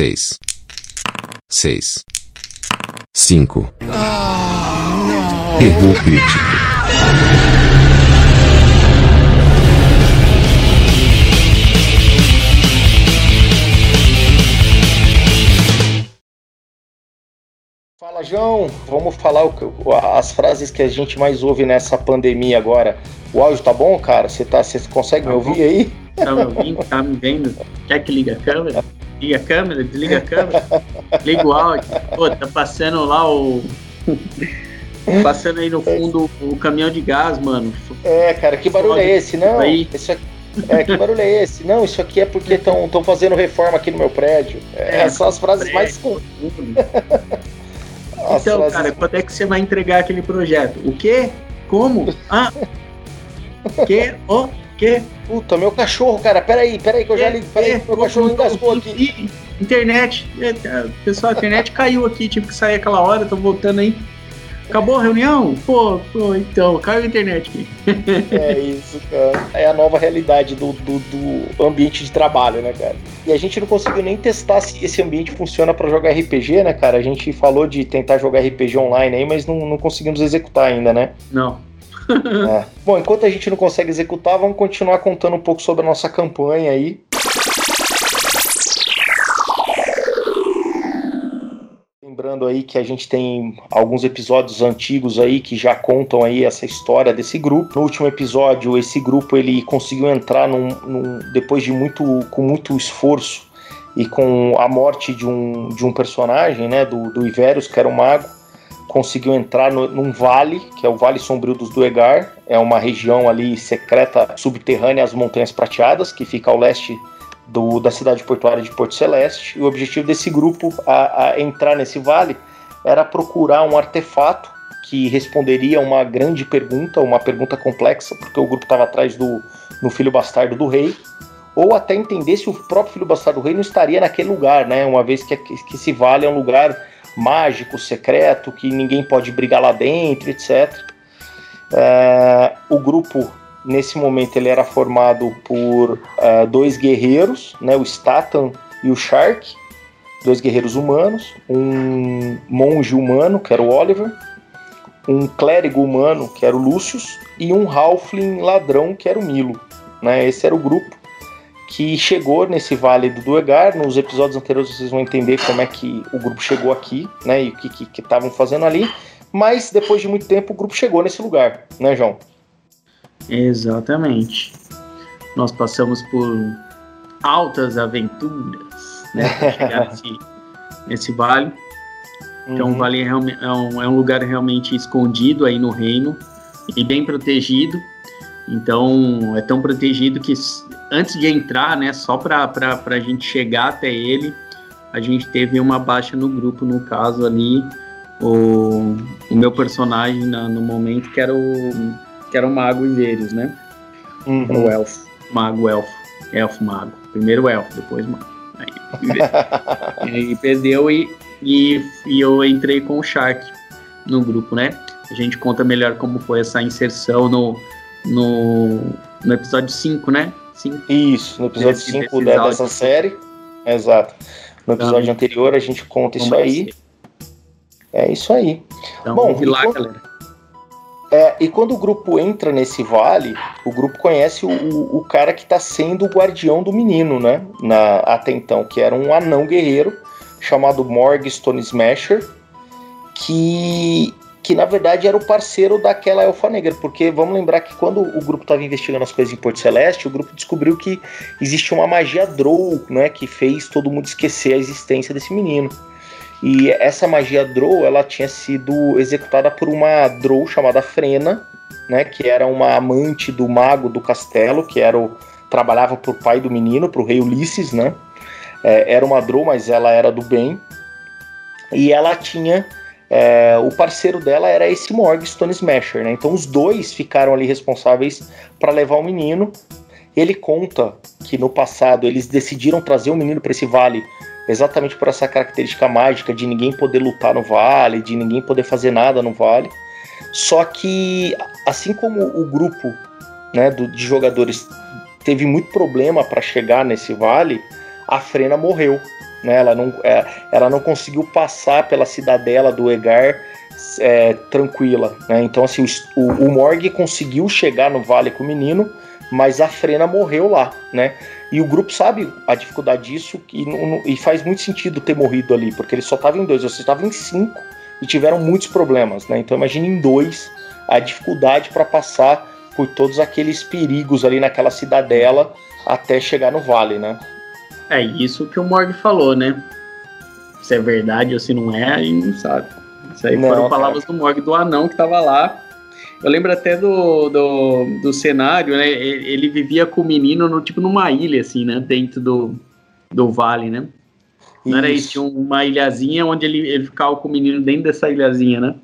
seis, seis, cinco. Erro crítico. Fala, João. Vamos falar o, as frases que a gente mais ouve nessa pandemia agora. O áudio tá bom, cara? Você tá, você consegue tá me ouvir aí? Tá me ouvindo? Tá me vendo? Quer que liga a câmera? Liga a câmera, desliga a câmera, liga o áudio. Pô, tá passando lá o. Passando aí no fundo o caminhão de gás, mano. É, cara, que barulho é esse? Não, aí. Isso aqui, é, que barulho é esse? Não, isso aqui é porque estão fazendo reforma aqui no meu prédio. É, é são as frases mais comuns. então, frases... cara, quando é que você vai entregar aquele projeto? O quê? Como? Ah! O quê? O quê? Puta, meu cachorro, cara, peraí, peraí, que eu já li. Peraí, meu cachorro engasgou aqui. Internet, é, pessoal, a internet caiu aqui, tive que sair aquela hora, tô voltando aí. Acabou a reunião? Pô, pô, então, caiu a internet aqui. É isso, cara. É a nova realidade do, do, do, ambiente de trabalho, né, cara? E a gente não conseguiu nem testar se esse ambiente funciona para jogar RPG, né, cara? A gente falou de tentar jogar RPG online aí, mas não, não conseguimos executar ainda, né? Não. É. Bom, enquanto a gente não consegue executar, vamos continuar contando um pouco sobre a nossa campanha aí. lembrando aí que a gente tem alguns episódios antigos aí que já contam aí essa história desse grupo. No último episódio, esse grupo ele conseguiu entrar num, num, depois de muito com muito esforço e com a morte de um, de um personagem, né, do, do Iverius, que era um mago, conseguiu entrar no, num vale, que é o Vale Sombrio dos Duegar, é uma região ali secreta subterrânea às Montanhas Prateadas, que fica ao leste do, da cidade portuária de Porto Celeste. E o objetivo desse grupo a, a entrar nesse vale era procurar um artefato que responderia a uma grande pergunta, uma pergunta complexa, porque o grupo estava atrás do no filho bastardo do rei, ou até entender se o próprio filho bastardo do rei não estaria naquele lugar, né? Uma vez que, que esse vale é um lugar mágico, secreto, que ninguém pode brigar lá dentro, etc. É, o grupo Nesse momento ele era formado por uh, dois guerreiros, né, o Statan e o Shark, dois guerreiros humanos, um monge humano, que era o Oliver, um clérigo humano, que era o Lucius, e um halfling ladrão, que era o Milo. Né? Esse era o grupo que chegou nesse vale do Duegar. Nos episódios anteriores vocês vão entender como é que o grupo chegou aqui, né, e o que estavam fazendo ali. Mas depois de muito tempo o grupo chegou nesse lugar, né, João? Exatamente. Nós passamos por altas aventuras, né, nesse, nesse vale. Então, uhum. o vale é, é, um, é um lugar realmente escondido aí no reino e bem protegido. Então, é tão protegido que antes de entrar, né, só para a gente chegar até ele, a gente teve uma baixa no grupo, no caso ali, o, o meu personagem na, no momento, que era o que era o mago Iveiros, né? Uhum. O elfo, mago, elfo, elfo, mago. Primeiro elfo, depois mago. Aí, e perdeu e, e, e eu entrei com o Shark no grupo, né? A gente conta melhor como foi essa inserção no, no, no episódio 5, né? Cinco. Isso, no episódio 5 dessa série. Exato. No episódio então, anterior a gente conta isso aí. É isso aí. Então, Bom, lá, galera. É, e quando o grupo entra nesse vale, o grupo conhece o, o, o cara que está sendo o guardião do menino, né? Na, até então, que era um anão guerreiro chamado Morgstone Smasher, que, que na verdade era o parceiro daquela elfa negra, porque vamos lembrar que quando o grupo estava investigando as coisas em Porto Celeste, o grupo descobriu que existe uma magia Drow, né? Que fez todo mundo esquecer a existência desse menino. E essa magia Drow, ela tinha sido executada por uma Drow chamada Frena, né, que era uma amante do mago do castelo, que era o, trabalhava pro pai do menino, pro rei Ulisses, né? É, era uma Drow, mas ela era do bem. E ela tinha é, o parceiro dela era esse Morgstone Smasher, né? Então os dois ficaram ali responsáveis para levar o menino. Ele conta que no passado eles decidiram trazer o menino para esse vale exatamente por essa característica mágica de ninguém poder lutar no vale, de ninguém poder fazer nada no vale. Só que, assim como o grupo né, do, de jogadores teve muito problema para chegar nesse vale, a Frena morreu. Né? Ela não, é, ela não conseguiu passar pela cidadela do Egar é, tranquila, né? Então assim, o, o Morg conseguiu chegar no vale com o menino, mas a Frena morreu lá, né? E o grupo sabe a dificuldade disso e, e faz muito sentido ter morrido ali, porque ele só estava em dois, você estava em cinco e tiveram muitos problemas, né? Então imagine em dois a dificuldade para passar por todos aqueles perigos ali naquela cidadela até chegar no vale, né? É isso que o Morg falou, né? Se é verdade ou se não é, a gente não sabe. Isso aí não, foram palavras cara. do Morg do anão que tava lá. Eu lembro até do, do, do cenário, né? Ele vivia com o menino no, tipo numa ilha, assim, né? Dentro do, do vale, né? Não era isso, tinha uma ilhazinha onde ele, ele ficava com o menino dentro dessa ilhazinha, né?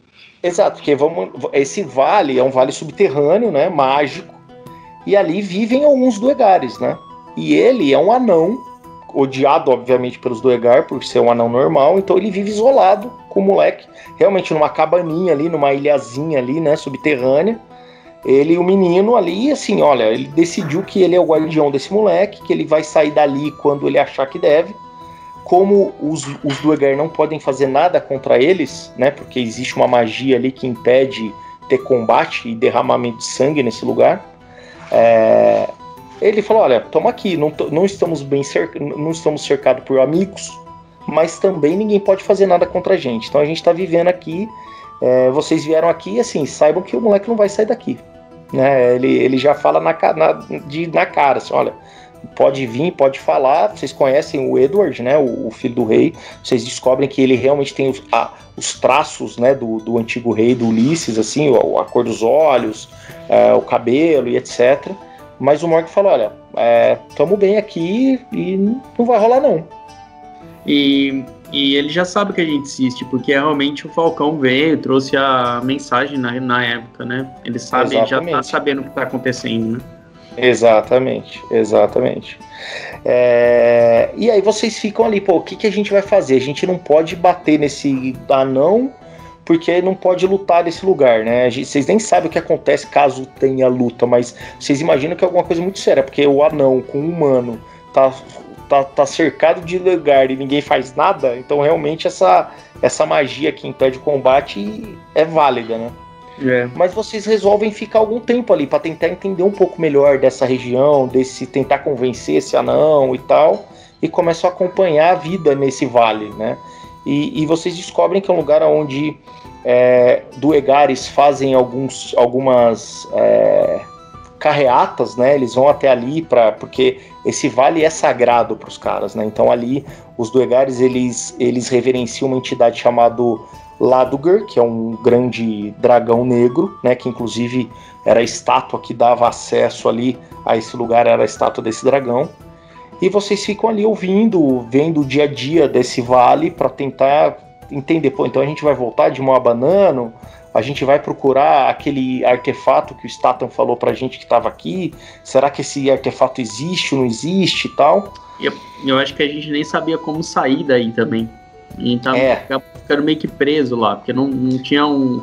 Exato, porque vamos, esse vale é um vale subterrâneo, né? Mágico. E ali vivem alguns duegares, né? E ele é um anão odiado, obviamente, pelos Duegar, por ser um anão normal, então ele vive isolado com o moleque, realmente numa cabaninha ali, numa ilhazinha ali, né, subterrânea. Ele e o menino ali, assim, olha, ele decidiu que ele é o guardião desse moleque, que ele vai sair dali quando ele achar que deve. Como os, os Duegar não podem fazer nada contra eles, né, porque existe uma magia ali que impede ter combate e derramamento de sangue nesse lugar. É, ele falou: olha, toma aqui, não, não estamos bem cerca, não estamos cercados por amigos, mas também ninguém pode fazer nada contra a gente. Então a gente está vivendo aqui. É, vocês vieram aqui, assim, saibam que o moleque não vai sair daqui. Né? Ele, ele já fala na, na, de, na cara, assim, olha, pode vir, pode falar. Vocês conhecem o Edward, né, o, o filho do rei. Vocês descobrem que ele realmente tem os, a, os traços, né, do, do antigo rei, do Ulisses, assim, a, a cor dos olhos, é, o cabelo e etc. Mas o Morg falou: olha, é, tamo bem aqui e não vai rolar não. E, e ele já sabe que a gente insiste, porque realmente o Falcão veio, trouxe a mensagem na, na época, né? Ele sabe, já tá sabendo o que tá acontecendo, né? Exatamente, exatamente. É, e aí vocês ficam ali, pô, o que, que a gente vai fazer? A gente não pode bater nesse anão porque não pode lutar nesse lugar, né? Vocês nem sabem o que acontece caso tenha luta, mas vocês imaginam que é alguma coisa muito séria, porque o anão com o humano tá, tá, tá cercado de lugar e ninguém faz nada, então realmente essa, essa magia que impede o combate é válida, né? É. Mas vocês resolvem ficar algum tempo ali para tentar entender um pouco melhor dessa região, desse tentar convencer esse anão e tal, e começam a acompanhar a vida nesse vale, né? E, e vocês descobrem que é um lugar onde é, duegares fazem alguns, algumas é, carreatas, né? Eles vão até ali para porque esse vale é sagrado para os caras, né? Então ali os duegares eles eles reverenciam uma entidade chamada Laduger, que é um grande dragão negro, né? Que inclusive era a estátua que dava acesso ali a esse lugar, era a estátua desse dragão e vocês ficam ali ouvindo, vendo o dia a dia desse vale para tentar entender, pô, então a gente vai voltar de Moabanano, a gente vai procurar aquele artefato que o Statham falou pra gente que estava aqui, será que esse artefato existe ou não existe e tal? Eu, eu acho que a gente nem sabia como sair daí também. E tava é. ficando meio que preso lá, porque não, não tinha um.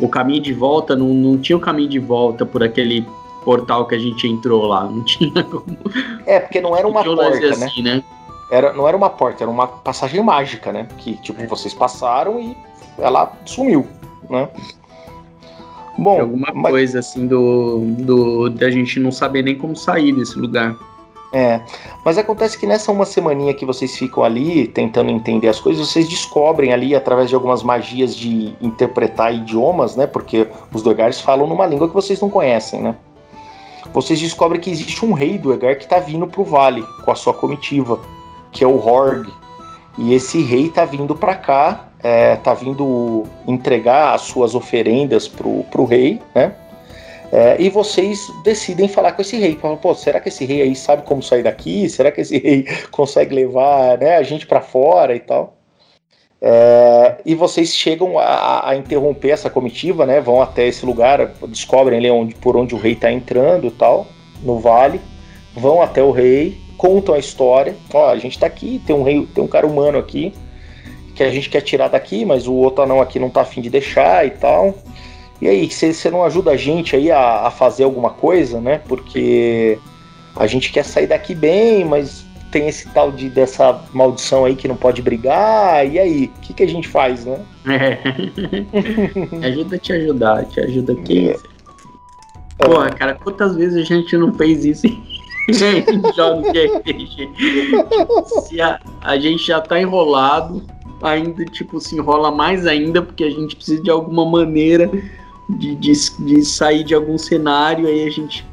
O caminho de volta, não, não tinha o um caminho de volta por aquele portal que a gente entrou lá. Não tinha como. É, porque não era uma porta, né? assim, né? né? Era, não era uma porta, era uma passagem mágica, né? Que, tipo, é. vocês passaram e ela sumiu, né? Bom, alguma mas... coisa assim do, do da gente não saber nem como sair desse lugar. É, mas acontece que nessa uma semaninha que vocês ficam ali tentando entender as coisas, vocês descobrem ali através de algumas magias de interpretar idiomas, né? Porque os Dogares falam numa língua que vocês não conhecem, né? Vocês descobrem que existe um rei do Egar que está vindo para o vale com a sua comitiva, que é o Horg. E esse rei está vindo para cá, está é, vindo entregar as suas oferendas para o rei, né? É, e vocês decidem falar com esse rei. Falam, pô, será que esse rei aí sabe como sair daqui? Será que esse rei consegue levar né, a gente para fora e tal? É, e vocês chegam a, a, interromper essa comitiva, né? Vão até esse lugar, descobrem ali onde, por onde o rei está entrando, tal, no vale. Vão até o rei, contam a história. Ó, a gente está aqui, tem um rei, tem um cara humano aqui que a gente quer tirar daqui, mas o outro anão aqui não tá afim de deixar e tal. E aí, você não ajuda a gente aí a, a fazer alguma coisa, né? Porque a gente quer sair daqui bem, mas tem esse tal de dessa maldição aí que não pode brigar, e aí? O que, que a gente faz, né? É. ajuda a te ajudar, te ajuda aqui. É. Porra, cara, quantas vezes a gente não fez isso em jogos de RPG? Se a, a gente já tá enrolado, ainda, tipo, se enrola mais ainda, porque a gente precisa de alguma maneira de, de, de sair de algum cenário, aí a gente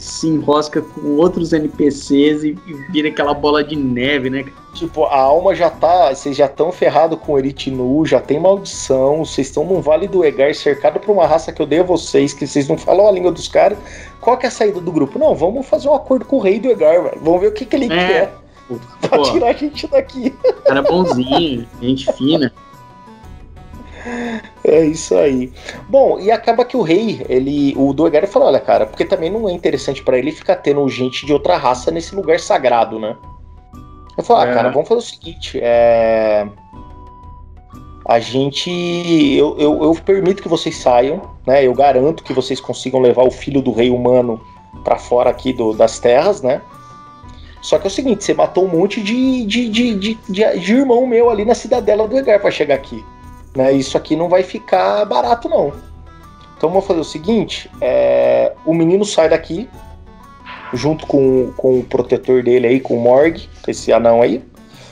se enrosca com outros NPCs e, e vira aquela bola de neve, né? Tipo, a alma já tá. Vocês já estão ferrados com o Eritinu, já tem maldição, vocês estão num Vale do Egar cercado por uma raça que eu dei a vocês, que vocês não falam a língua dos caras. Qual que é a saída do grupo? Não, vamos fazer um acordo com o rei do Egar, velho. Vamos ver o que, que ele é. quer. Pra Pô, tirar a gente daqui. Cara bonzinho, gente fina. É isso aí. Bom, e acaba que o rei, ele, o Doegar falou, olha, cara, porque também não é interessante para ele ficar tendo gente de outra raça nesse lugar sagrado, né? Eu falei, ah, é. cara, vamos fazer o seguinte, é... A gente. Eu, eu, eu, permito que vocês saiam, né? Eu garanto que vocês consigam levar o filho do rei humano para fora aqui do, das terras, né? Só que é o seguinte, você matou um monte de, de, de, de, de, de irmão meu ali na cidadela do Egar para chegar aqui. Né? Isso aqui não vai ficar barato, não. Então vamos fazer o seguinte: é, o menino sai daqui, junto com, com o protetor dele aí, com o Morg, esse anão aí.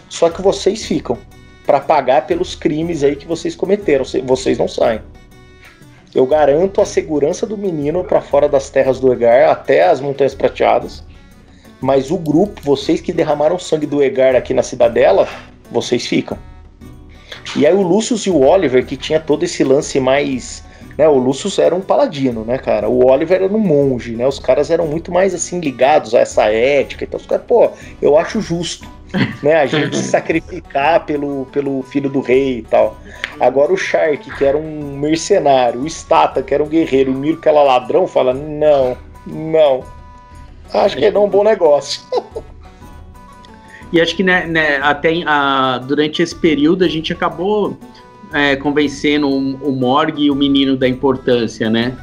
Só que vocês ficam para pagar pelos crimes aí que vocês cometeram. Vocês não saem. Eu garanto a segurança do menino para fora das terras do Egar até as Montanhas Prateadas. Mas o grupo, vocês que derramaram sangue do Egar aqui na cidadela, vocês ficam. E aí o Lucius e o Oliver, que tinha todo esse lance mais. Né, o Lucius era um paladino, né, cara? O Oliver era um monge, né? Os caras eram muito mais assim ligados a essa ética. Então os caras, pô, eu acho justo. né, a gente se sacrificar pelo, pelo filho do rei e tal. Agora o Shark, que era um mercenário, o Stata, que era um guerreiro, o Miro, que era ladrão, fala: não, não. Acho que não é um bom negócio. E acho que né, né, até a, durante esse período a gente acabou é, convencendo o, o Morg e o menino da importância, né?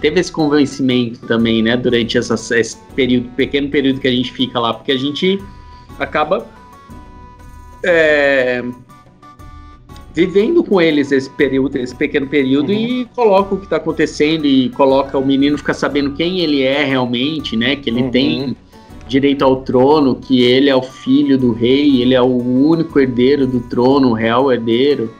Teve esse convencimento também, né? Durante essa, esse período, pequeno período que a gente fica lá, porque a gente acaba é, vivendo com eles esse período, esse pequeno período uhum. e coloca o que está acontecendo e coloca o menino ficar sabendo quem ele é realmente, né? Que ele uhum. tem direito ao trono, que ele é o filho do rei, ele é o único herdeiro do trono, o real herdeiro.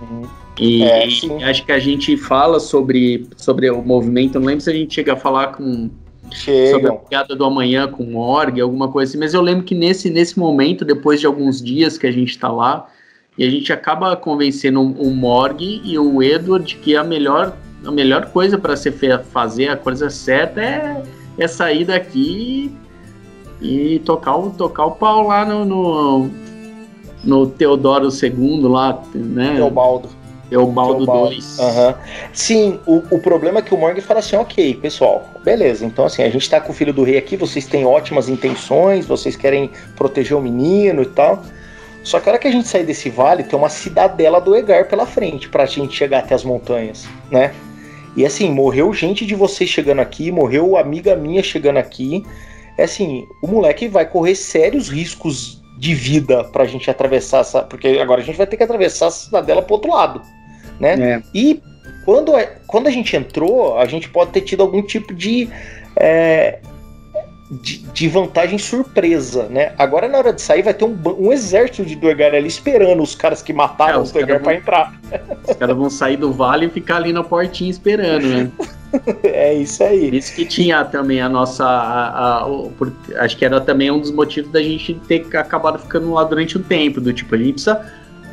Uhum. E, é, acho que a gente fala sobre, sobre o movimento, não lembro se a gente chega a falar com Chegam. sobre a piada do amanhã com o Morg, alguma coisa assim, mas eu lembro que nesse, nesse momento, depois de alguns dias que a gente está lá, e a gente acaba convencendo o Morg e o Edward que a melhor, a melhor coisa para se fazer, a coisa certa é, é sair daqui e tocar o, tocar o pau lá no, no, no Teodoro II lá, né? Teobaldo. Teobaldo 2. Uhum. Sim, o, o problema é que o Morgan fala assim, ok, pessoal, beleza, então assim, a gente tá com o filho do rei aqui, vocês têm ótimas intenções, vocês querem proteger o menino e tal, só que a hora que a gente sair desse vale, tem uma cidadela do Egar pela frente, pra gente chegar até as montanhas, né? E assim, morreu gente de vocês chegando aqui, morreu amiga minha chegando aqui, é assim, o moleque vai correr sérios riscos de vida pra gente atravessar essa. Porque agora a gente vai ter que atravessar a cidadela pro outro lado. Né? É. E quando, é, quando a gente entrou, a gente pode ter tido algum tipo de. É, de, de, vantagem surpresa, né? Agora na hora de sair vai ter um, um exército de Duergar ali esperando os caras que mataram é, os, os Duergar para entrar. Os caras vão sair do vale e ficar ali na portinha esperando, né? é isso aí. Isso que tinha também a nossa. A, a, o, acho que era também um dos motivos da gente ter acabado ficando lá durante um tempo. Do tipo, a gente precisa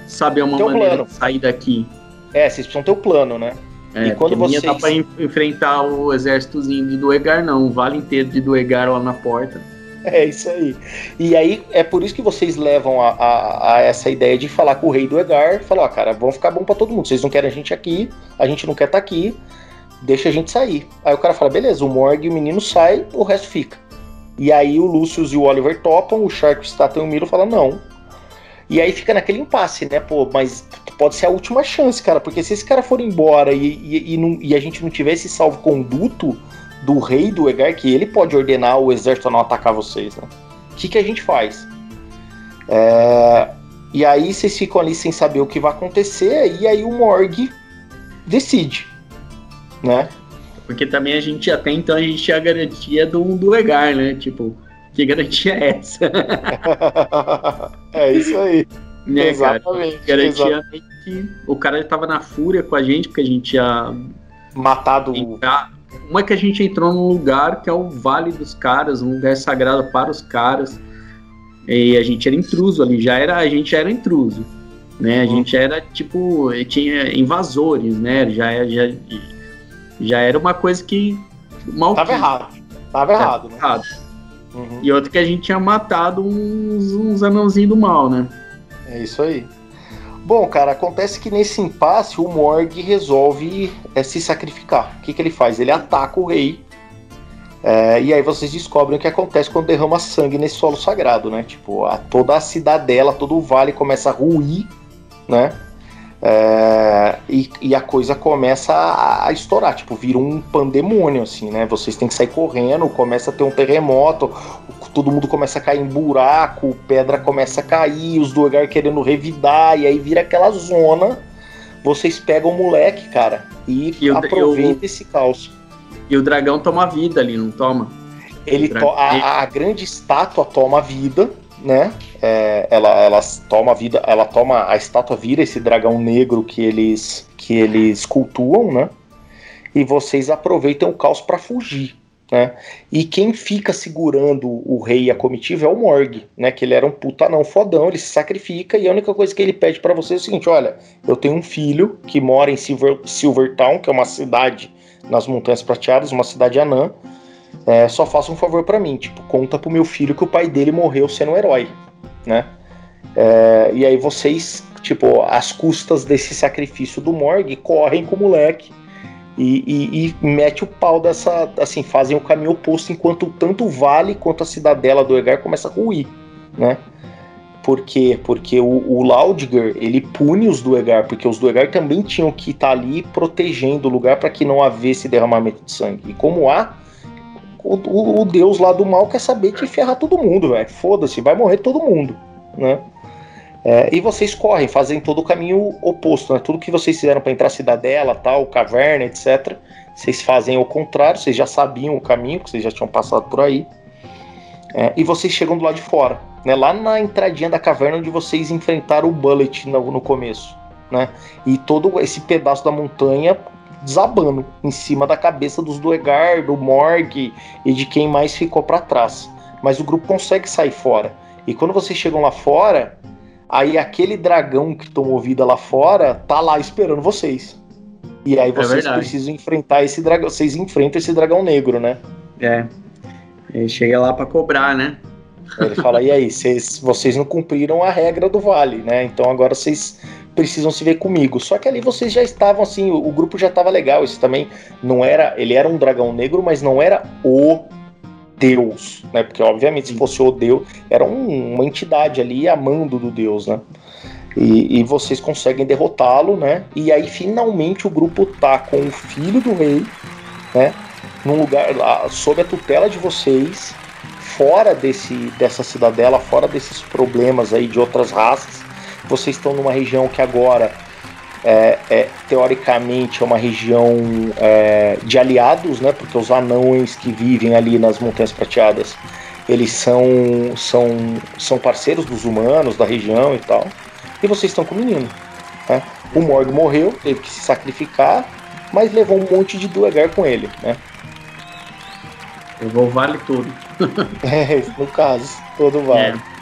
saber uma Tem maneira de sair daqui. É, vocês precisam ter o um plano, né? É, e quando vocês. Dá pra enfrentar o exércitozinho de Duegar, não. O vale inteiro de Duegar lá na porta. É isso aí. E aí é por isso que vocês levam a, a, a essa ideia de falar com o rei do Egar, falar, ó, cara, vão ficar bom para todo mundo. Vocês não querem a gente aqui, a gente não quer estar tá aqui deixa a gente sair. Aí o cara fala, beleza, o Morg e o menino sai, o resto fica. E aí o Lucius e o Oliver topam, o Shark, o Staten e o Miro falam, não. E aí fica naquele impasse, né? Pô, mas pode ser a última chance, cara, porque se esse cara for embora e, e, e, não, e a gente não tiver esse salvo-conduto do rei do Egar, que ele pode ordenar o exército a não atacar vocês, né? que, que a gente faz? É, e aí vocês ficam ali sem saber o que vai acontecer, e aí o Morg decide, né? Porque também a gente, até então, a gente tinha a garantia do, do Egar, né? Tipo, que garantia é essa? é isso aí. Né, exatamente. Cara? Garantia exatamente. que o cara estava na fúria com a gente, porque a gente tinha matado. Entrar. Uma é que a gente entrou num lugar que é o Vale dos Caras, um lugar sagrado para os caras. E a gente era intruso ali, já era, a gente era intruso. Né? A uhum. gente era tipo, tinha invasores, né? Já, já, já era uma coisa que. Mal Tava errado. Tava errado, né? Errado. Uhum. E outra que a gente tinha matado uns, uns anãozinhos do mal, né? É isso aí. Bom, cara, acontece que nesse impasse o Morg resolve é, se sacrificar. O que, que ele faz? Ele ataca o rei é, e aí vocês descobrem o que acontece quando derrama sangue nesse solo sagrado, né? Tipo, a, toda a cidadela, todo o vale começa a ruir, né? É, e, e, a coisa começa a, a, estourar, tipo, vira um pandemônio, assim, né? Vocês têm que sair correndo, começa a ter um terremoto, todo mundo começa a cair em buraco, pedra começa a cair, os lugares querendo revidar, e aí vira aquela zona. Vocês pegam o moleque, cara, e, e aproveitam esse caos. E o dragão toma vida ali, não toma? Ele to a, a, grande estátua toma vida, né? É, ela, ela toma vida, ela toma a estátua vira esse dragão negro que eles que eles cultuam, né? E vocês aproveitam o caos para fugir, né? E quem fica segurando o rei e a comitiva é o Morg, né? Que ele era um puta não fodão, ele se sacrifica e a única coisa que ele pede para vocês é o seguinte: olha, eu tenho um filho que mora em Silver, Silvertown, que é uma cidade nas Montanhas Prateadas, uma cidade anã. É, só faça um favor para mim, tipo, conta pro meu filho que o pai dele morreu sendo um herói, né? É, e aí vocês, tipo, às custas desse sacrifício do Morgue, correm com o moleque e, e, e mete o pau dessa, assim, fazem o caminho oposto enquanto tanto o vale quanto a cidadela do Egar começa a ruir, né? Por quê? Porque o, o Laudger, ele pune os Duegar, porque os Duegar também tinham que estar tá ali protegendo o lugar para que não havesse derramamento de sangue. E como há, o, o, o, deus lá do mal quer saber que ferrar todo mundo, velho. Foda-se, vai morrer todo mundo, né? É, e vocês correm, fazem todo o caminho oposto, né? Tudo que vocês fizeram para entrar cidadela, tal, caverna, etc. Vocês fazem ao contrário, vocês já sabiam o caminho, porque vocês já tinham passado por aí. É, e vocês chegam do lado de fora né? Lá na entradinha da caverna onde vocês enfrentaram o Bullet no, no começo, né? E todo esse pedaço da montanha desabando em cima da cabeça dos Duegar, do Morg e de quem mais ficou para trás. Mas o grupo consegue sair fora. E quando vocês chegam lá fora, aí aquele dragão que tomou vida lá fora tá lá esperando vocês. E aí é vocês é precisam enfrentar esse dragão. Vocês enfrentam esse dragão negro, né? É. Ele chega lá para cobrar, né? Ele fala, e aí, cês, vocês não cumpriram a regra do vale, né? Então agora vocês precisam se ver comigo. Só que ali vocês já estavam assim, o, o grupo já estava legal. Isso também não era. Ele era um dragão negro, mas não era o Deus, né? Porque obviamente se fosse o Deus, era um, uma entidade ali amando do Deus, né? E, e vocês conseguem derrotá-lo, né? E aí finalmente o grupo tá com o filho do rei, né? Num lugar sob a tutela de vocês fora desse, dessa cidadela, fora desses problemas aí de outras raças. Vocês estão numa região que agora é, é, teoricamente é uma região é, de aliados, né? Porque os anões que vivem ali nas Montanhas Prateadas, eles são, são, são parceiros dos humanos da região e tal. E vocês estão com o menino. Né? O Morg morreu, teve que se sacrificar, mas levou um monte de Duegar com ele, né? Levou o vale todo. é, no caso, todo vale. É.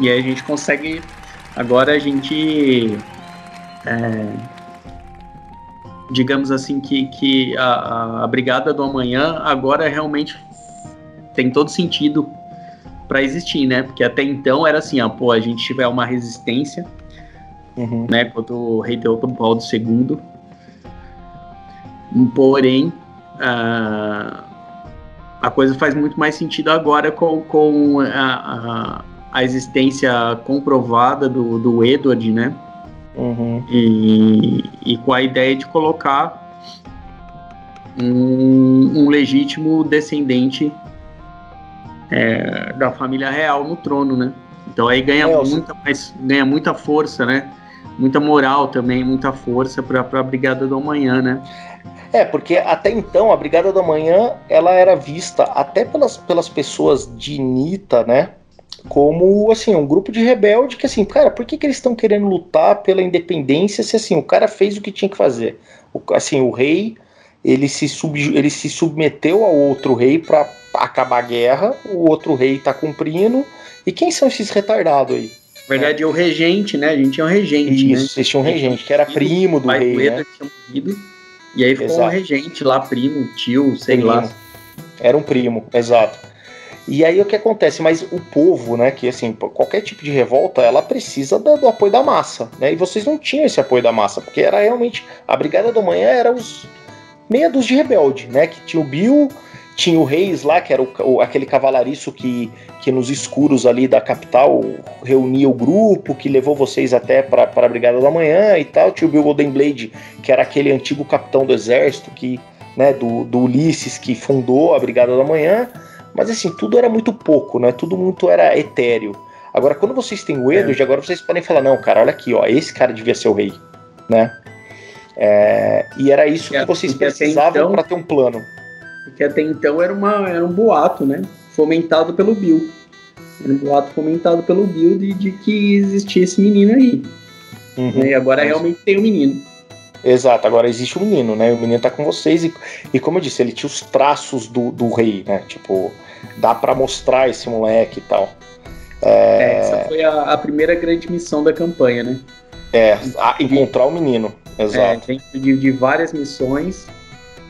E aí a gente consegue. Agora a gente. É, digamos assim que, que a, a Brigada do Amanhã agora realmente tem todo sentido para existir, né? Porque até então era assim, ó, pô, a gente tiver uma resistência, uhum. né, contra o rei Teobaldo II. Porém, uh, a coisa faz muito mais sentido agora com, com a, a, a existência comprovada do, do Edward, né? Uhum. E, e com a ideia de colocar um, um legítimo descendente é, da família real no trono, né? Então aí ganha é, muita, mais, ganha muita força, né? Muita moral também, muita força para a Brigada do Amanhã, né? É, porque até então a Brigada do Amanhã ela era vista até pelas, pelas pessoas de Nita, né? Como assim, um grupo de rebelde que assim, cara, por que, que eles estão querendo lutar pela independência se assim, o cara fez o que tinha que fazer? O, assim, o rei ele se, sub, ele se submeteu ao outro rei para acabar a guerra, o outro rei está cumprindo. E quem são esses retardados aí? Na verdade, é o regente, né? A gente tinha um regente. Né? Isso, né? tinha um regente, que era primo do rei. né? tinha morrido, e aí ficou exato. um regente lá, primo, tio, sei primo. lá. Era um primo, exato. E aí o que acontece? Mas o povo, né, que assim, qualquer tipo de revolta, ela precisa do, do, apoio da massa, né? E vocês não tinham esse apoio da massa, porque era realmente a Brigada do Manhã era os meia de rebelde, né? Que tinha o Bill, tinha o Reis lá, que era o, o, aquele cavalariço que, que nos escuros ali da capital reunia o grupo, que levou vocês até para a Brigada da Manhã e tal. Tinha o Bill Golden Blade, que era aquele antigo capitão do exército que, né, do, do Ulisses que fundou a Brigada da Manhã. Mas assim, tudo era muito pouco, né? Tudo muito era etéreo. Agora, quando vocês têm o Edward, é. agora vocês podem falar, não, cara, olha aqui, ó, esse cara devia ser o rei, né? É, e era isso que vocês precisavam então, para ter um plano. Porque até então era, uma, era um boato, né? Fomentado pelo Bill. Era um boato fomentado pelo Bill de, de que existia esse menino aí. Uhum, e agora mas... realmente tem o um menino. Exato, agora existe o um menino, né? O menino tá com vocês e, e como eu disse, ele tinha os traços do, do rei, né? Tipo, dá para mostrar esse moleque e tal. É... é... essa foi a, a, primeira grande missão da campanha, né? É, encontrar o menino. Exato. É, dentro de, de várias missões.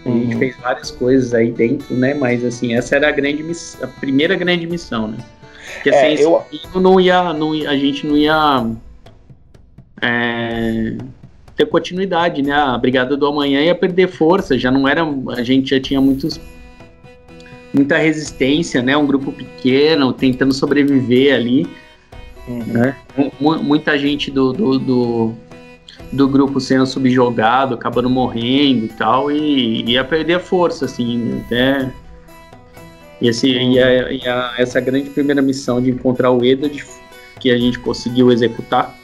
Uhum. A gente uhum. fez várias coisas aí dentro, né? Mas assim, essa era a grande miss... a primeira grande missão, né? Porque é, sem eu... não ia, não ia, a gente não ia é, ter continuidade, né? A Brigada do Amanhã ia perder força, já não era, a gente já tinha muitos muita resistência, né? Um grupo pequeno tentando sobreviver ali, uhum. né? Muita gente do, do, do do grupo sendo subjogado, acabando morrendo e tal, e ia perder a força, assim, até. E, esse, e, a, e a, essa grande primeira missão de encontrar o Edward, que a gente conseguiu executar,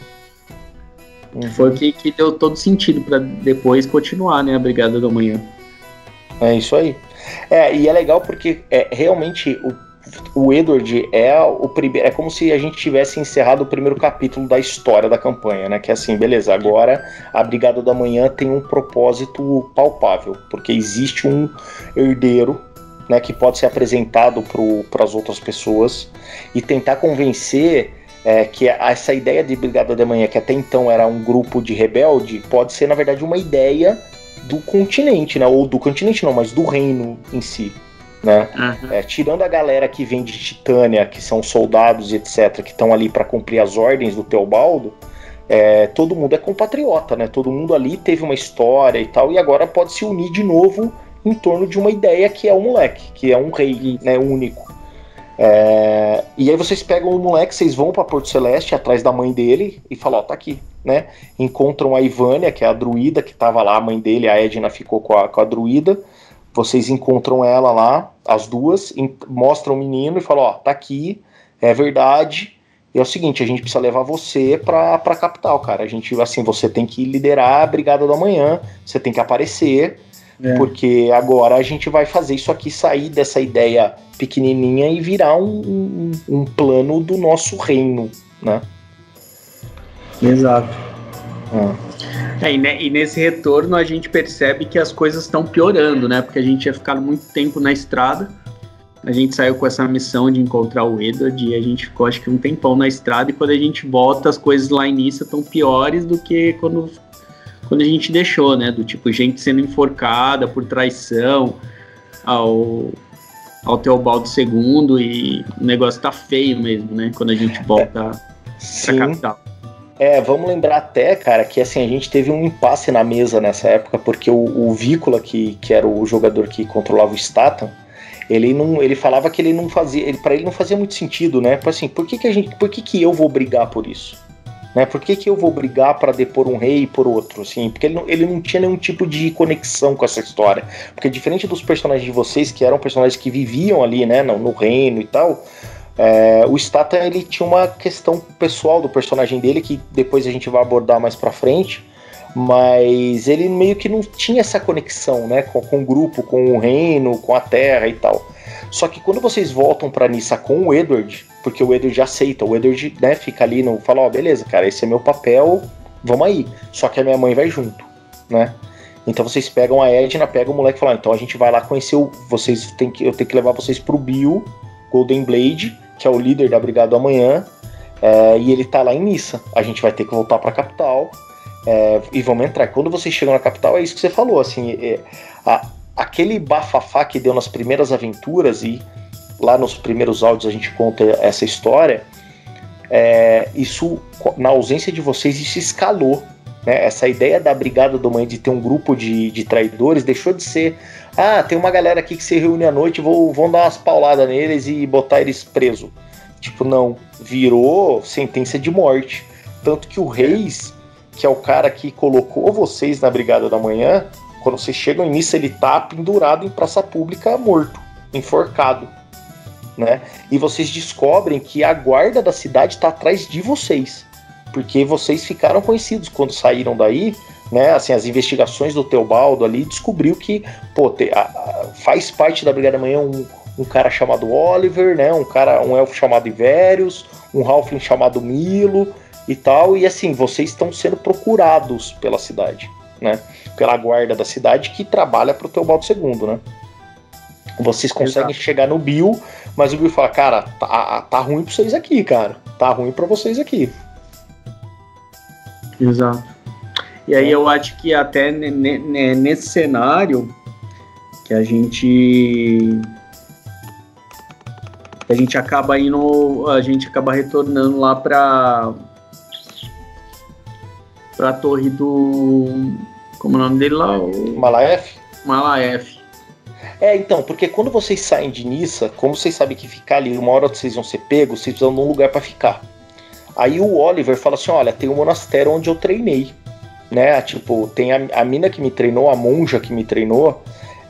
uhum. foi o que, que deu todo sentido para depois continuar, né, a Brigada da Manhã. É isso aí. É, e é legal porque é, realmente o o Edward é o primeiro. É como se a gente tivesse encerrado o primeiro capítulo da história da campanha, né? Que é assim, beleza, agora a Brigada da Manhã tem um propósito palpável, porque existe um herdeiro. Né, que pode ser apresentado para as outras pessoas e tentar convencer é, que essa ideia de Brigada da Manhã, que até então era um grupo de rebelde, pode ser na verdade uma ideia do continente, né? Ou do continente não, mas do reino em si né? Uhum. É, tirando a galera que vem de Titânia, que são soldados e etc, que estão ali para cumprir as ordens do Teobaldo, é, todo mundo é compatriota, né? Todo mundo ali teve uma história e tal, e agora pode se unir de novo em torno de uma ideia que é o moleque, que é um rei, né? Único. É, e aí vocês pegam o moleque, vocês vão para Porto Celeste atrás da mãe dele e falam, ó, tá aqui, né? Encontram a Ivânia, que é a druida que tava lá, a mãe dele, a Edna ficou com a, com a druida. Vocês encontram ela lá, as duas, mostram o menino e falam: Ó, tá aqui, é verdade. E é o seguinte, a gente precisa levar você pra, pra capital, cara. A gente, assim, você tem que liderar a Brigada da Manhã, você tem que aparecer, é. porque agora a gente vai fazer isso aqui sair dessa ideia pequenininha e virar um, um, um plano do nosso reino, né? Exato. É, e, e, nesse retorno a gente percebe que as coisas estão piorando, né? Porque a gente tinha ficado muito tempo na estrada. A gente saiu com essa missão de encontrar o Edward e a gente ficou acho que um tempão na estrada e quando a gente volta as coisas lá início estão piores do que quando, quando a gente deixou, né? Do tipo, gente sendo enforcada por traição ao, ao Teobaldo II e o negócio tá feio mesmo, né? Quando a gente volta é, pra capital. É, vamos lembrar até, cara, que assim, a gente teve um impasse na mesa nessa época, porque o, o Vícola, que, que era o jogador que controlava o Statham, ele não ele falava que ele não fazia ele para ele não fazia muito sentido né tipo assim por que, que a gente por que, que eu vou brigar por isso Né? Por que, que eu vou brigar para depor um rei e por outro? Assim? Porque ele não, ele não tinha nenhum tipo de conexão com essa história. Porque diferente dos personagens de vocês, que eram personagens que viviam ali, né, no, no reino e tal, é, o Stata ele tinha uma questão pessoal do personagem dele que depois a gente vai abordar mais para frente, mas ele meio que não tinha essa conexão, né, com, com o grupo, com o reino, com a terra e tal. Só que quando vocês voltam para Nissa com o Edward, porque o Edward aceita, o Edward né, fica ali no fala, ó, oh, beleza, cara, esse é meu papel, vamos aí. Só que a minha mãe vai junto, né? Então vocês pegam a Edna, pegam o moleque e falam, então a gente vai lá conhecer o. Vocês tem que, eu tenho que levar vocês pro Bill Golden Blade, que é o líder da Brigada Amanhã, é, e ele tá lá em Nissa. A gente vai ter que voltar pra capital. É, e vamos entrar. Quando vocês chegam na capital, é isso que você falou, assim, é, a, aquele bafafá que deu nas primeiras aventuras e lá nos primeiros áudios a gente conta essa história, é, isso, na ausência de vocês, isso escalou. Né? Essa ideia da Brigada do Mãe de ter um grupo de, de traidores deixou de ser. Ah, tem uma galera aqui que se reúne à noite, vou, vão dar umas pauladas neles e botar eles presos. Tipo, não. Virou sentença de morte. Tanto que o Reis, que é o cara que colocou vocês na Brigada da Manhã, quando vocês chegam em missa, ele tá pendurado em praça pública morto, enforcado. Né? E vocês descobrem que a guarda da cidade está atrás de vocês. Porque vocês ficaram conhecidos quando saíram daí, né? Assim, as investigações do Teobaldo ali descobriu que, pô, te, a, a, faz parte da Brigada Manhã um, um cara chamado Oliver, né? Um cara, um elfo chamado Ivérios, um Halfling chamado Milo e tal. E assim, vocês estão sendo procurados pela cidade, né? pela guarda da cidade que trabalha para o Teobaldo II, né? Vocês conseguem Exato. chegar no Bill, mas o Bill fala, cara, tá, tá ruim para vocês aqui, cara. Tá ruim para vocês aqui. Exato. E aí eu acho que até nesse cenário que a gente a gente acaba indo, a gente acaba retornando lá para para a torre do como é o nome dele lá? O... Malaef? Malaef. É, então, porque quando vocês saem de Nissa, como vocês sabem que ficar ali, uma hora vocês vão ser pegos, vocês precisam de um lugar para ficar. Aí o Oliver fala assim: olha, tem um monastério onde eu treinei. Né? Tipo, tem a, a mina que me treinou, a monja que me treinou,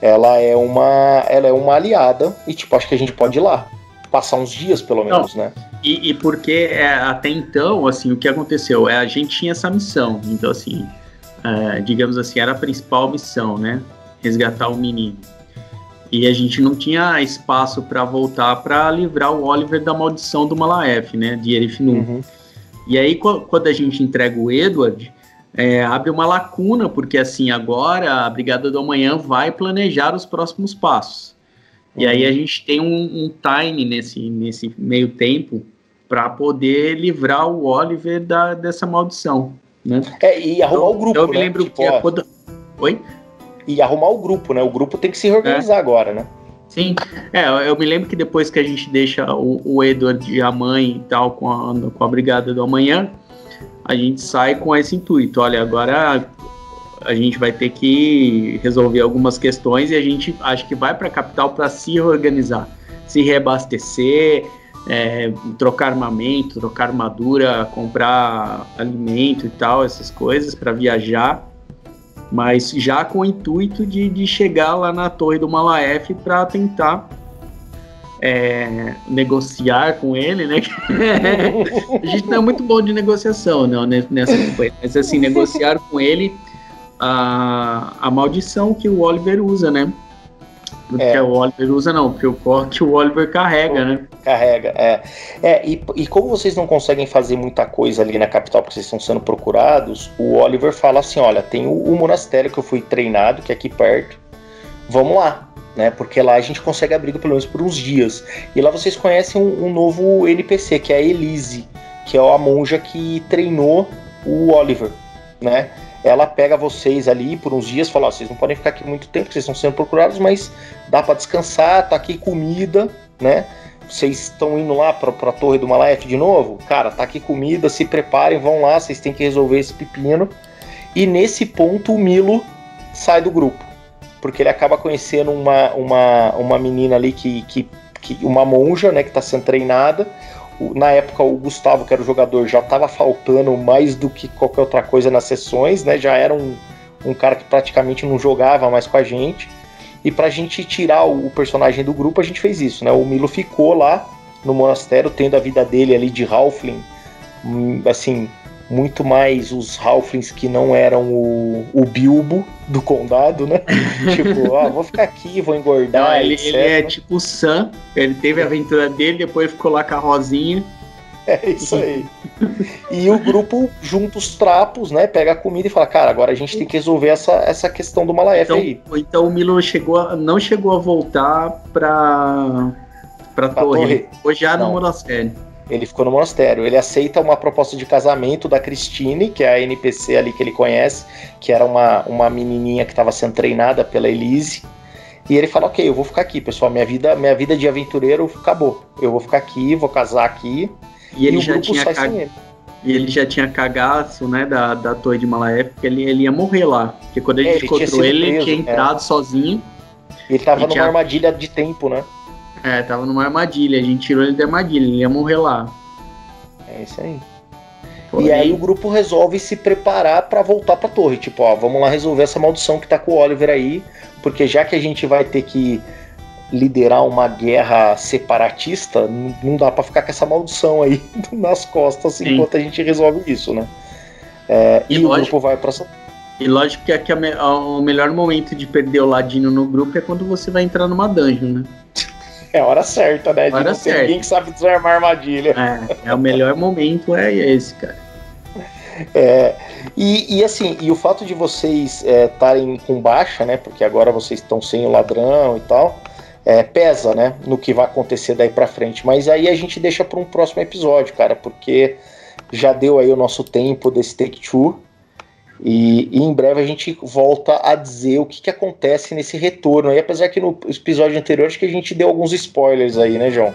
ela é uma. Ela é uma aliada. E tipo, acho que a gente pode ir lá. Passar uns dias, pelo menos, Não. né? E, e porque é, até então, assim, o que aconteceu? É, a gente tinha essa missão. Então, assim, uh, digamos assim, era a principal missão, né? Resgatar o menino. E a gente não tinha espaço para voltar para livrar o Oliver da maldição do Malaef, né? De Erifnu. Uhum. E aí, quando a gente entrega o Edward, é, abre uma lacuna, porque assim, agora a Brigada do Amanhã vai planejar os próximos passos. Uhum. E aí a gente tem um, um time nesse, nesse meio tempo para poder livrar o Oliver da, dessa maldição. Né? É, e arrumar o grupo. Eu me né? lembro tipo, que é quando. Oi? E arrumar o grupo, né? O grupo tem que se reorganizar é. agora, né? Sim, é, eu me lembro que depois que a gente deixa o, o Edward e a mãe e tal com a, com a Brigada do Amanhã, a gente sai com esse intuito. Olha, agora a gente vai ter que resolver algumas questões e a gente acho que vai para a capital para se reorganizar, se reabastecer, é, trocar armamento, trocar armadura, comprar alimento e tal, essas coisas para viajar, mas já com o intuito de, de chegar lá na torre do Malaef para tentar é, negociar com ele, né? a gente não é muito bom de negociação, não, nessa campanha, mas assim, negociar com ele a, a maldição que o Oliver usa, né? Porque é. o Oliver usa não, porque o corte o Oliver carrega, né? Carrega, é. É, e, e como vocês não conseguem fazer muita coisa ali na capital porque vocês estão sendo procurados, o Oliver fala assim: olha, tem o, o monastério que eu fui treinado, que é aqui perto. Vamos lá, né? Porque lá a gente consegue abrigo pelo menos por uns dias. E lá vocês conhecem um, um novo NPC, que é a Elise, que é a monja que treinou o Oliver, né? ela pega vocês ali por uns dias, fala: vocês não podem ficar aqui muito tempo, vocês estão sendo procurados, mas dá para descansar, tá aqui comida, né? Vocês estão indo lá para a torre do Malaef de novo? Cara, tá aqui comida, se preparem, vão lá, vocês têm que resolver esse pepino. E nesse ponto o Milo sai do grupo, porque ele acaba conhecendo uma, uma, uma menina ali que, que, que uma monja, né, que está sendo treinada. na época o Gustavo, que era o jogador, já estava faltando mais do que qualquer outra coisa nas sessões, né? Já era um, um cara que praticamente não jogava mais com a gente. E pra gente tirar o, o personagem do grupo, a gente fez isso, né? O Milo ficou lá no monastério, tendo a vida dele ali de Halfling, hum, assim, muito mais os Halflings que não eram o, o Bilbo do condado, né? tipo, ah, vou ficar aqui, vou engordar. Não, ele, ele, é tipo o Sam, ele teve a aventura dele, depois ficou lá com a Rosinha. É isso aí. e o grupo junta os trapos, né? Pega a comida e fala, cara, agora a gente tem que resolver essa, essa questão do Malaef então, aí. Então o Milo chegou a, não chegou a voltar pra, pra, pra torre. torre. Ou já no monastério. Ele ficou no monastério. Ele aceita uma proposta de casamento da Christine, que é a NPC ali que ele conhece, que era uma, uma menininha que estava sendo treinada pela Elise. E ele fala: Ok, eu vou ficar aqui, pessoal. Minha vida, minha vida de aventureiro acabou. Eu vou ficar aqui, vou casar aqui. E ele já tinha cag... E ele já tinha cagaço, né, da, da torre de Malaef, que ele, ele ia morrer lá. Porque quando a gente é, encontrou ele, preso, ele tinha é. entrado é. sozinho. Ele tava numa tinha... armadilha de tempo, né? É, tava numa armadilha. A gente tirou ele da armadilha, ele ia morrer lá. É isso aí. Porém... E aí o grupo resolve se preparar para voltar pra torre. Tipo, ó, vamos lá resolver essa maldição que tá com o Oliver aí. Porque já que a gente vai ter que liderar uma guerra separatista, não dá para ficar com essa maldição aí nas costas Sim. enquanto a gente resolve isso, né? É, e, e o grupo vai para E lógico que aqui a, a, o melhor momento de perder o ladino no grupo é quando você vai entrar numa dungeon, né? É hora certa, né? De hora não certa. ninguém que sabe desarmar armadilha. É, é o melhor momento, é esse, cara. É, e, e, assim, e o fato de vocês estarem é, com baixa, né? Porque agora vocês estão sem o ladrão e tal é, pesa, né, no que vai acontecer daí para frente. Mas aí a gente deixa para um próximo episódio, cara, porque já deu aí o nosso tempo desse Take Two. E, e, em breve a gente volta a dizer o que, que acontece nesse retorno aí, apesar que no episódio anterior acho que a gente deu alguns spoilers aí, né, João?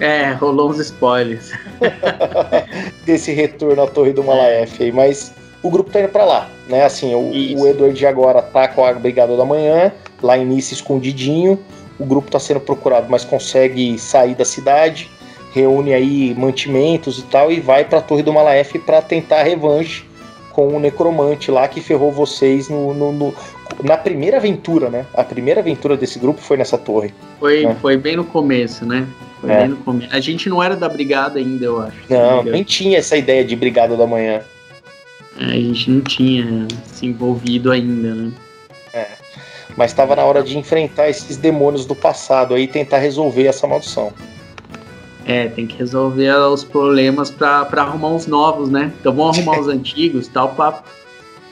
É, rolou uns spoilers. Desse retorno à Torre do Malaef aí, mas o grupo tá indo pra lá, né? Assim, o, o Edward agora tá com a Brigada da Manhã, lá em Nice escondidinho. O grupo está sendo procurado, mas consegue sair da cidade, reúne aí mantimentos e tal e vai para a Torre do Malaef para tentar a revanche com o necromante lá que ferrou vocês no, no, no, na primeira aventura, né? A primeira aventura desse grupo foi nessa torre. Foi, né? foi bem no começo, né? Foi é. bem no começo. A gente não era da brigada ainda, eu acho. Não, nem tinha essa ideia de brigada da manhã. É, a gente não tinha se envolvido ainda, né? É. Mas estava na hora de enfrentar esses demônios do passado aí e tentar resolver essa maldição. É, tem que resolver os problemas para arrumar uns novos, né? Então vamos arrumar os antigos tal para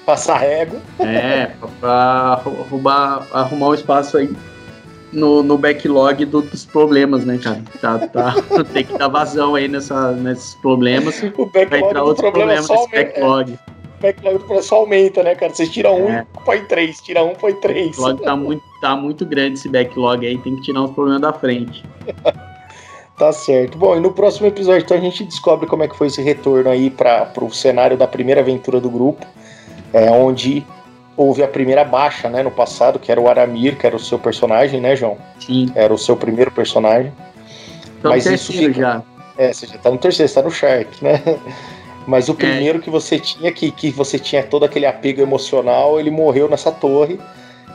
passar régua. É, para arrumar, arrumar um espaço aí no, no backlog do, dos problemas, né, cara? Tá, tá, tem que dar vazão aí nessa, nesses problemas. O backlog vai entrar outros problemas nesse backlog. É backlog do processo aumenta, né, cara? Vocês tiram um, é. põe três, tira um, põe três. O backlog tá muito, tá muito grande esse backlog aí, tem que tirar os problemas da frente. tá certo. Bom, e no próximo episódio então a gente descobre como é que foi esse retorno aí para o cenário da primeira aventura do grupo, é, onde houve a primeira baixa, né, no passado, que era o Aramir, que era o seu personagem, né, João? Sim. Era o seu primeiro personagem. Tô Mas isso fica... já. É, você já tá no terceiro, você tá no Shark, né? Mas o é. primeiro é. que você tinha, que, que você tinha todo aquele apego emocional, ele morreu nessa torre.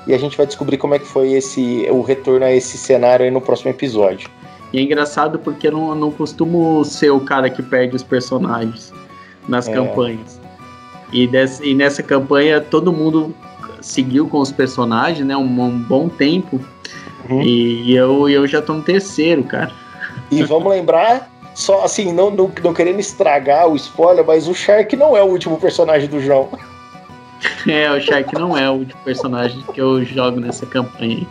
E a gente vai descobrir como é que foi esse o retorno a esse cenário aí no próximo episódio. E é engraçado porque eu não, não costumo ser o cara que perde os personagens nas é. campanhas. E, desse, e nessa campanha todo mundo seguiu com os personagens, né? Um, um bom tempo. Uhum. E, e eu, eu já tô no terceiro, cara. E vamos lembrar só assim, não, não, não, querendo estragar o spoiler, mas o Shark não é o último personagem do João. É, o Shark não é o último personagem que eu jogo nessa campanha.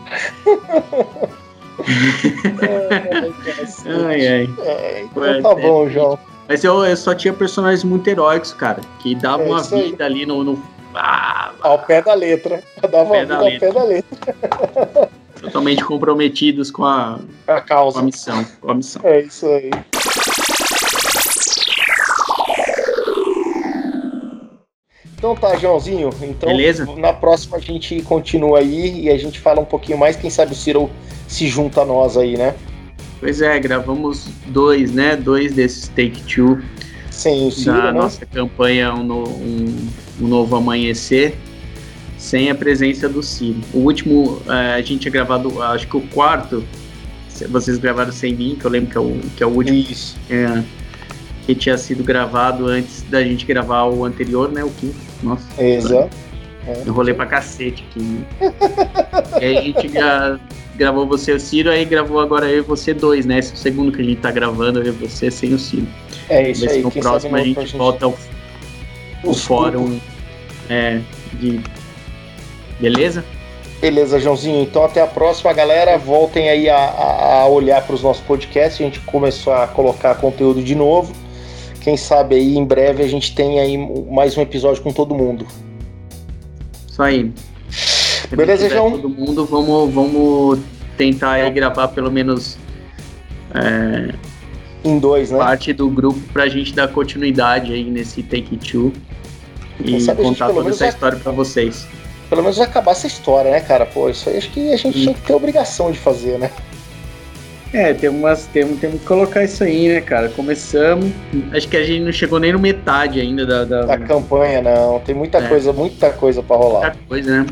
ai, ai. É, então tá bom, João. Mas eu, eu só tinha personagens muito heróicos, cara, que davam é uma vida ali no. no... Ah, ao pé da letra. Dava uma vida ao pé da letra. Totalmente comprometidos com a, a causa. Com a missão. Com a missão. É isso aí. Então tá, Joãozinho. Então, Beleza? na próxima a gente continua aí e a gente fala um pouquinho mais. Quem sabe o Ciro se junta a nós aí, né? Pois é, gravamos dois, né? Dois desses Take Two. Sim, o Ciro, da né? nossa campanha um, um, um, Novo Amanhecer, sem a presença do Ciro. O último, é, a gente tinha gravado, acho que o quarto, vocês gravaram sem mim, que eu lembro que é o, que é o último. Isso. É, que tinha sido gravado antes da gente gravar o anterior, né? O quinto. Nossa. Exato. É. Eu rolei pra cacete aqui. e aí a gente já gravou você e o Ciro, aí gravou agora eu e você dois, né? Esse é o segundo que a gente tá gravando, eu e você sem o Ciro. É isso aí. No próximo a gente, gente volta ao, o fórum é, de. Beleza? Beleza, Joãozinho. Então até a próxima, galera. Voltem aí a, a, a olhar para os nossos podcasts. A gente começou a colocar conteúdo de novo. Quem sabe aí em breve a gente tem aí mais um episódio com todo mundo. Isso aí. Se Beleza, João? Todo mundo, vamos, vamos tentar aí gravar pelo menos. É, em dois, né? Parte do grupo pra gente dar continuidade aí nesse Take Two e contar toda essa história para vocês. Pelo menos acabar essa história, né, cara? Pô, isso aí acho que a gente hum. tinha que ter obrigação de fazer, né? É, temos, temos, temos que colocar isso aí, né, cara? Começamos. Acho que a gente não chegou nem no metade ainda da. Da, da campanha, não. Tem muita é. coisa, muita coisa pra rolar. Muita coisa, né?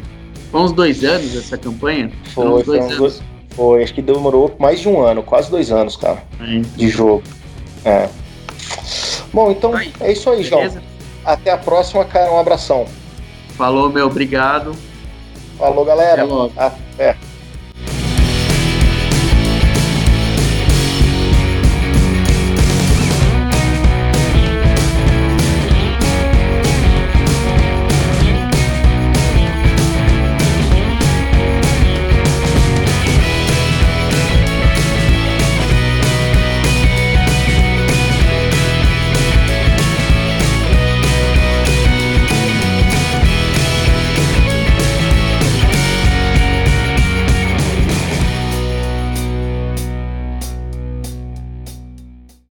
Foi uns dois anos essa campanha? Foi, foi uns dois, foi, acho que demorou mais de um ano, quase dois anos, cara. É. De jogo. É. Bom, então aí, é isso aí, João. Até a próxima, cara. Um abração. Falou, meu, obrigado. Falou, galera. Até logo. Até.